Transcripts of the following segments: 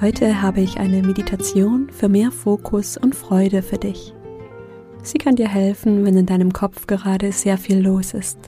Heute habe ich eine Meditation für mehr Fokus und Freude für dich. Sie kann dir helfen, wenn in deinem Kopf gerade sehr viel los ist.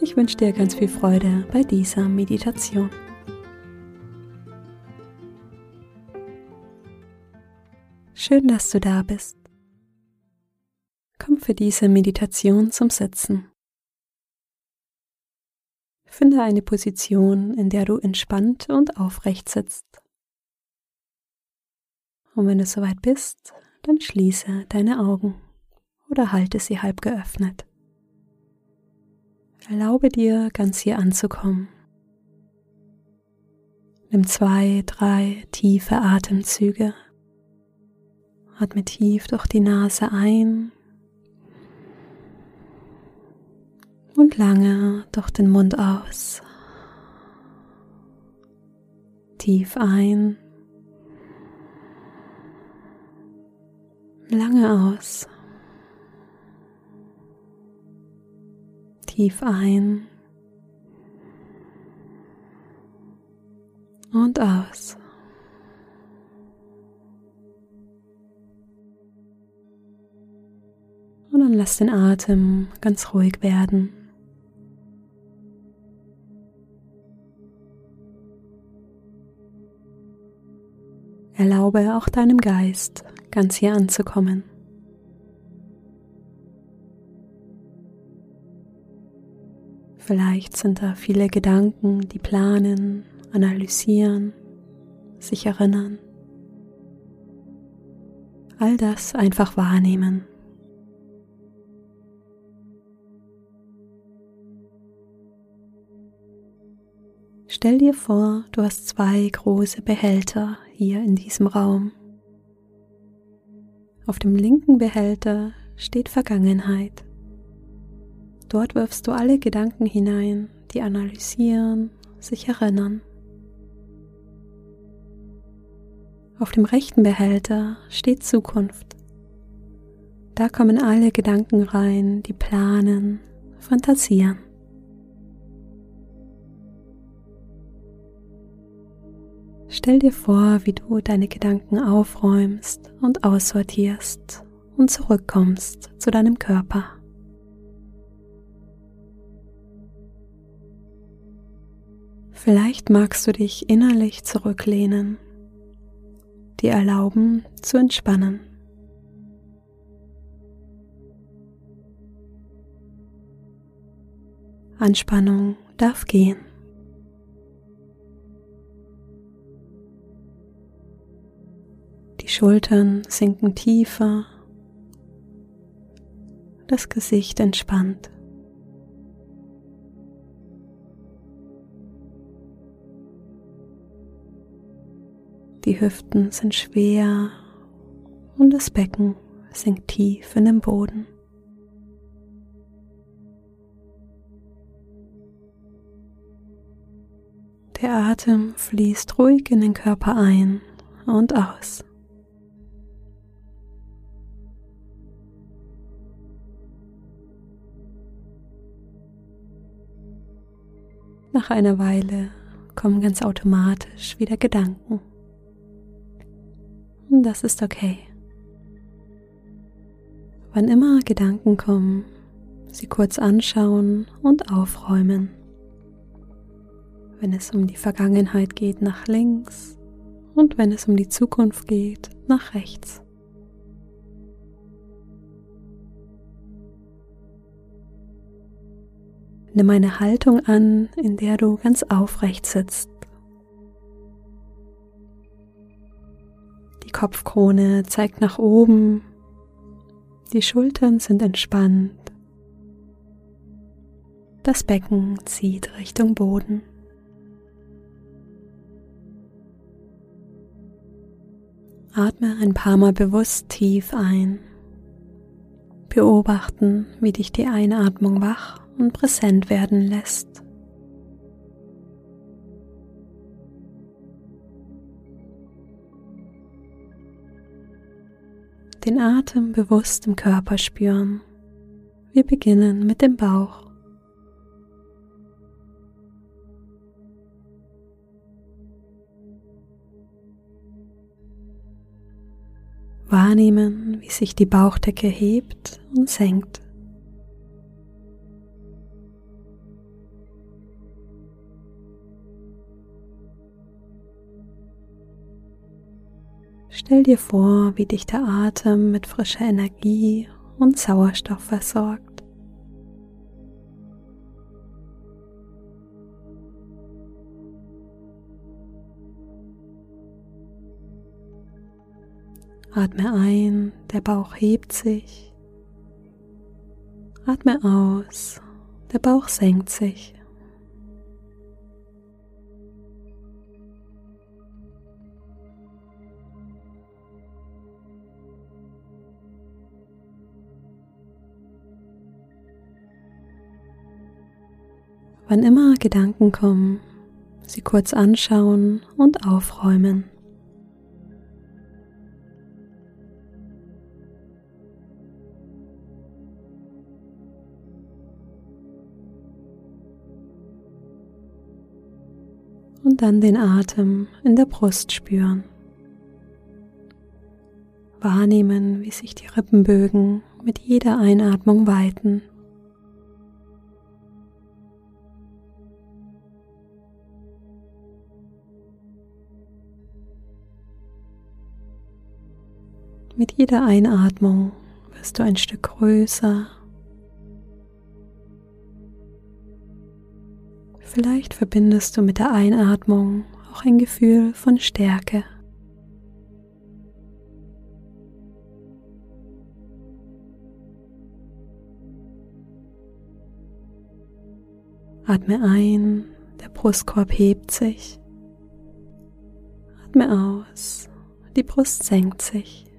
Ich wünsche dir ganz viel Freude bei dieser Meditation. Schön, dass du da bist. Komm für diese Meditation zum Sitzen. Finde eine Position, in der du entspannt und aufrecht sitzt. Und wenn du soweit bist, dann schließe deine Augen oder halte sie halb geöffnet. Erlaube dir, ganz hier anzukommen. Nimm zwei, drei tiefe Atemzüge. Atme tief durch die Nase ein und lange durch den Mund aus. Tief ein lange aus. Tief ein und aus. Und dann lass den Atem ganz ruhig werden. Erlaube auch deinem Geist ganz hier anzukommen. Vielleicht sind da viele Gedanken, die planen, analysieren, sich erinnern. All das einfach wahrnehmen. Stell dir vor, du hast zwei große Behälter hier in diesem Raum. Auf dem linken Behälter steht Vergangenheit. Dort wirfst du alle Gedanken hinein, die analysieren, sich erinnern. Auf dem rechten Behälter steht Zukunft. Da kommen alle Gedanken rein, die planen, fantasieren. Stell dir vor, wie du deine Gedanken aufräumst und aussortierst und zurückkommst zu deinem Körper. Vielleicht magst du dich innerlich zurücklehnen, dir erlauben zu entspannen. Anspannung darf gehen. Schultern sinken tiefer, das Gesicht entspannt. Die Hüften sind schwer und das Becken sinkt tief in den Boden. Der Atem fließt ruhig in den Körper ein und aus. Nach einer Weile kommen ganz automatisch wieder Gedanken. Und das ist okay. Wann immer Gedanken kommen, sie kurz anschauen und aufräumen. Wenn es um die Vergangenheit geht, nach links und wenn es um die Zukunft geht, nach rechts. Nimm eine Haltung an, in der du ganz aufrecht sitzt. Die Kopfkrone zeigt nach oben, die Schultern sind entspannt, das Becken zieht Richtung Boden. Atme ein paar Mal bewusst tief ein. Beobachten, wie dich die Einatmung wacht und präsent werden lässt. Den Atem bewusst im Körper spüren. Wir beginnen mit dem Bauch. Wahrnehmen, wie sich die Bauchdecke hebt und senkt. Stell dir vor, wie dich der Atem mit frischer Energie und Sauerstoff versorgt. Atme ein, der Bauch hebt sich. Atme aus, der Bauch senkt sich. Wann immer Gedanken kommen, sie kurz anschauen und aufräumen. und dann den Atem in der Brust spüren. Wahrnehmen, wie sich die Rippenbögen mit jeder Einatmung weiten. Mit jeder Einatmung wirst du ein Stück größer Vielleicht verbindest du mit der Einatmung auch ein Gefühl von Stärke. Atme ein, der Brustkorb hebt sich. Atme aus, die Brust senkt sich.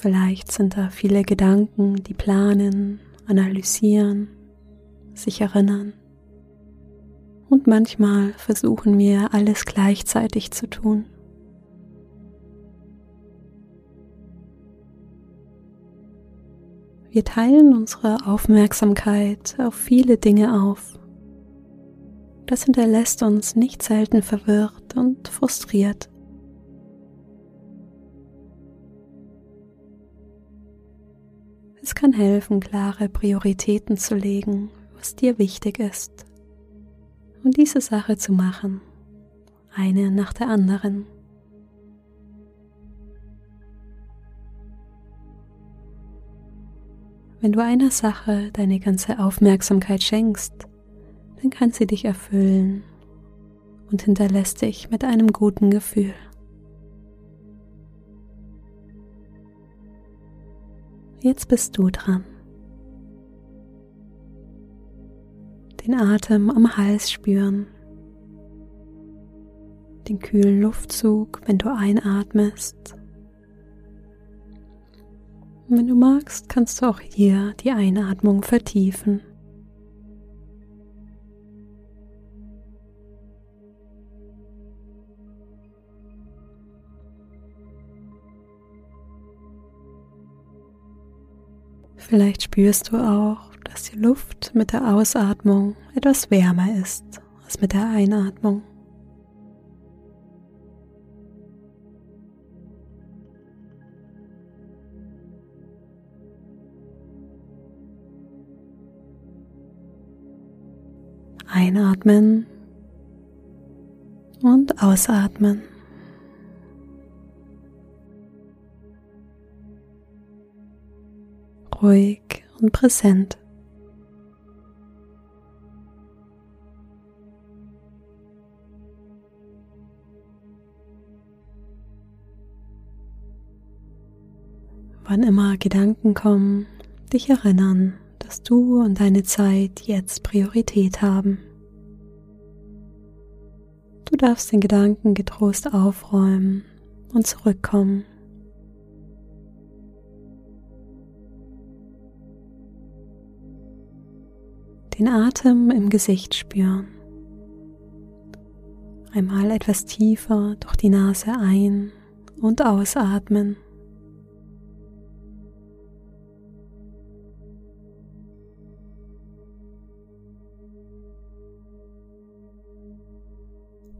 Vielleicht sind da viele Gedanken, die planen, analysieren, sich erinnern. Und manchmal versuchen wir alles gleichzeitig zu tun. Wir teilen unsere Aufmerksamkeit auf viele Dinge auf. Das hinterlässt uns nicht selten verwirrt und frustriert. Kann helfen, klare Prioritäten zu legen, was dir wichtig ist. Und diese Sache zu machen, eine nach der anderen. Wenn du einer Sache deine ganze Aufmerksamkeit schenkst, dann kann sie dich erfüllen und hinterlässt dich mit einem guten Gefühl. Jetzt bist du dran. Den Atem am Hals spüren. Den kühlen Luftzug, wenn du einatmest. Und wenn du magst, kannst du auch hier die Einatmung vertiefen. Vielleicht spürst du auch, dass die Luft mit der Ausatmung etwas wärmer ist als mit der Einatmung. Einatmen und ausatmen. Ruhig und präsent. Wann immer Gedanken kommen, dich erinnern, dass du und deine Zeit jetzt Priorität haben. Du darfst den Gedanken getrost aufräumen und zurückkommen. Den Atem im Gesicht spüren. Einmal etwas tiefer durch die Nase ein- und ausatmen.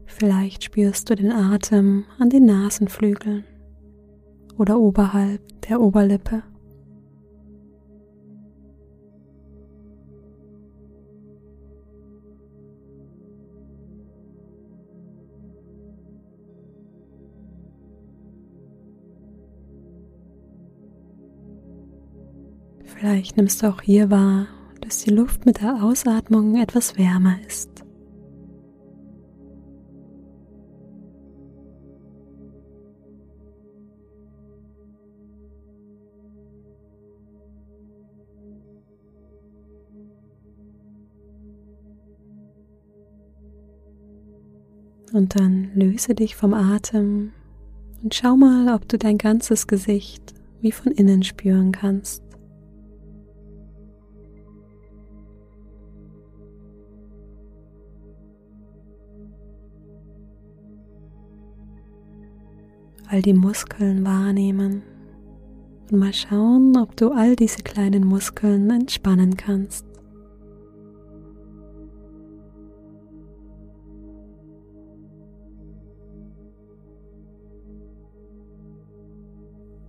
Vielleicht spürst du den Atem an den Nasenflügeln oder oberhalb der Oberlippe. Vielleicht nimmst du auch hier wahr, dass die Luft mit der Ausatmung etwas wärmer ist. Und dann löse dich vom Atem und schau mal, ob du dein ganzes Gesicht wie von innen spüren kannst. All die Muskeln wahrnehmen und mal schauen, ob du all diese kleinen Muskeln entspannen kannst.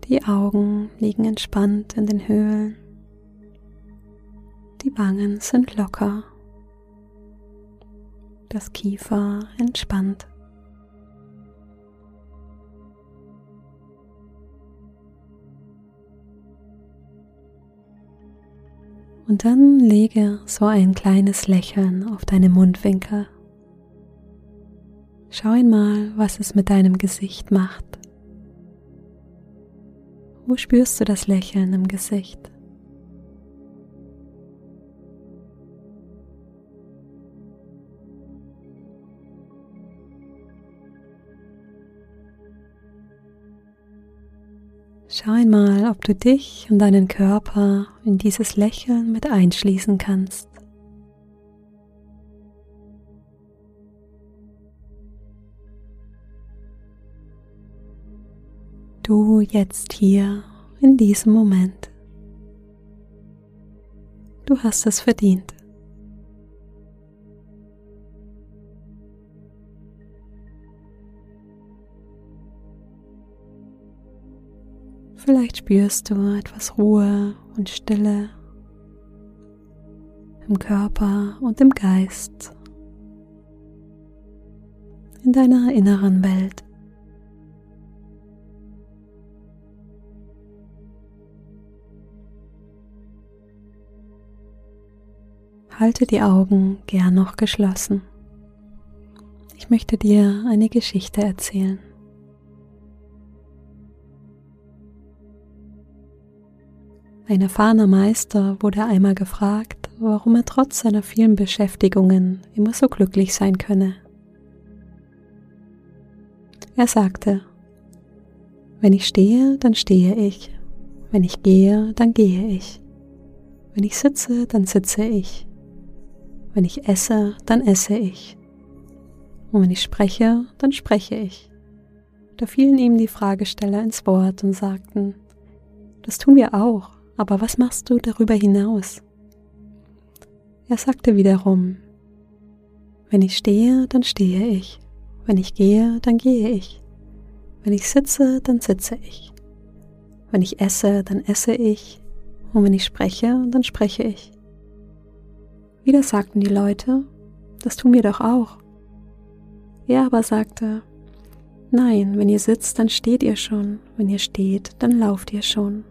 Die Augen liegen entspannt in den Höhlen. Die Wangen sind locker. Das Kiefer entspannt. Und dann lege so ein kleines Lächeln auf deine Mundwinkel. Schau einmal, was es mit deinem Gesicht macht. Wo spürst du das Lächeln im Gesicht? Schau einmal, ob du dich und deinen Körper in dieses Lächeln mit einschließen kannst. du jetzt hier in diesem Moment. Du hast es verdient. Vielleicht spürst du etwas Ruhe und Stille im Körper und im Geist, in deiner inneren Welt. halte die Augen gern noch geschlossen. Ich möchte dir eine Geschichte erzählen. Ein erfahrener Meister wurde einmal gefragt, warum er trotz seiner vielen Beschäftigungen immer so glücklich sein könne. Er sagte, wenn ich stehe, dann stehe ich, wenn ich gehe, dann gehe ich, wenn ich sitze, dann sitze ich, wenn ich esse, dann esse ich. Und wenn ich spreche, dann spreche ich. Da fielen ihm die Fragesteller ins Wort und sagten, das tun wir auch, aber was machst du darüber hinaus? Er sagte wiederum, wenn ich stehe, dann stehe ich, wenn ich gehe, dann gehe ich, wenn ich sitze, dann sitze ich, wenn ich esse, dann esse ich, und wenn ich spreche, dann spreche ich. Wieder sagten die Leute, das tun wir doch auch. Er aber sagte, nein, wenn ihr sitzt, dann steht ihr schon, wenn ihr steht, dann lauft ihr schon,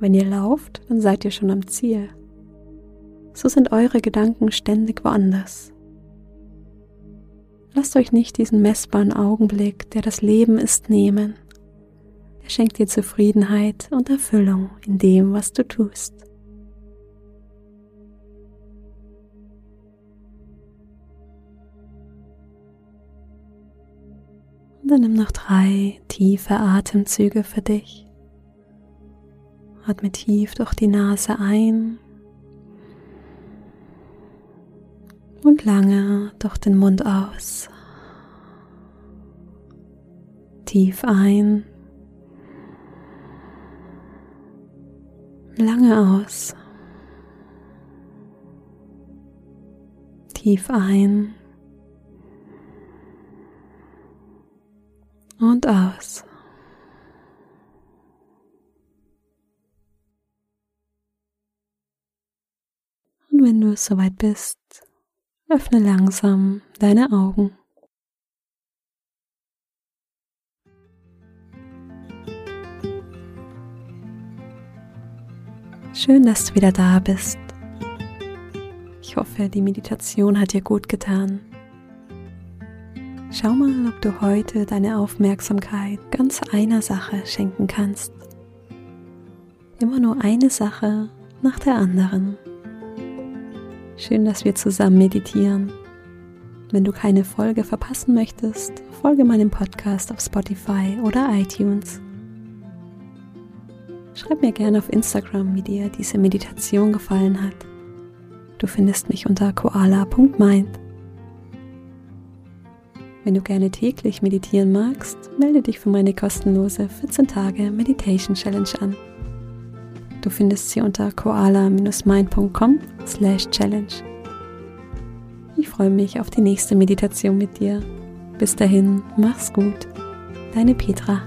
wenn ihr lauft, dann seid ihr schon am Ziel. So sind eure Gedanken ständig woanders. Lasst euch nicht diesen messbaren Augenblick, der das Leben ist, nehmen. Er schenkt dir Zufriedenheit und Erfüllung in dem, was du tust. Und dann nimm noch drei tiefe Atemzüge für dich. Atme tief durch die Nase ein und lange durch den Mund aus. Tief ein, lange aus. Tief ein und aus. Wenn du soweit bist, öffne langsam deine Augen. Schön, dass du wieder da bist. Ich hoffe, die Meditation hat dir gut getan. Schau mal, ob du heute deine Aufmerksamkeit ganz einer Sache schenken kannst. Immer nur eine Sache nach der anderen. Schön, dass wir zusammen meditieren. Wenn du keine Folge verpassen möchtest, folge meinem Podcast auf Spotify oder iTunes. Schreib mir gerne auf Instagram, wie dir diese Meditation gefallen hat. Du findest mich unter koala.mind. Wenn du gerne täglich meditieren magst, melde dich für meine kostenlose 14 Tage Meditation Challenge an. Du findest sie unter koala-mind.com slash challenge. Ich freue mich auf die nächste Meditation mit dir. Bis dahin, mach's gut. Deine Petra.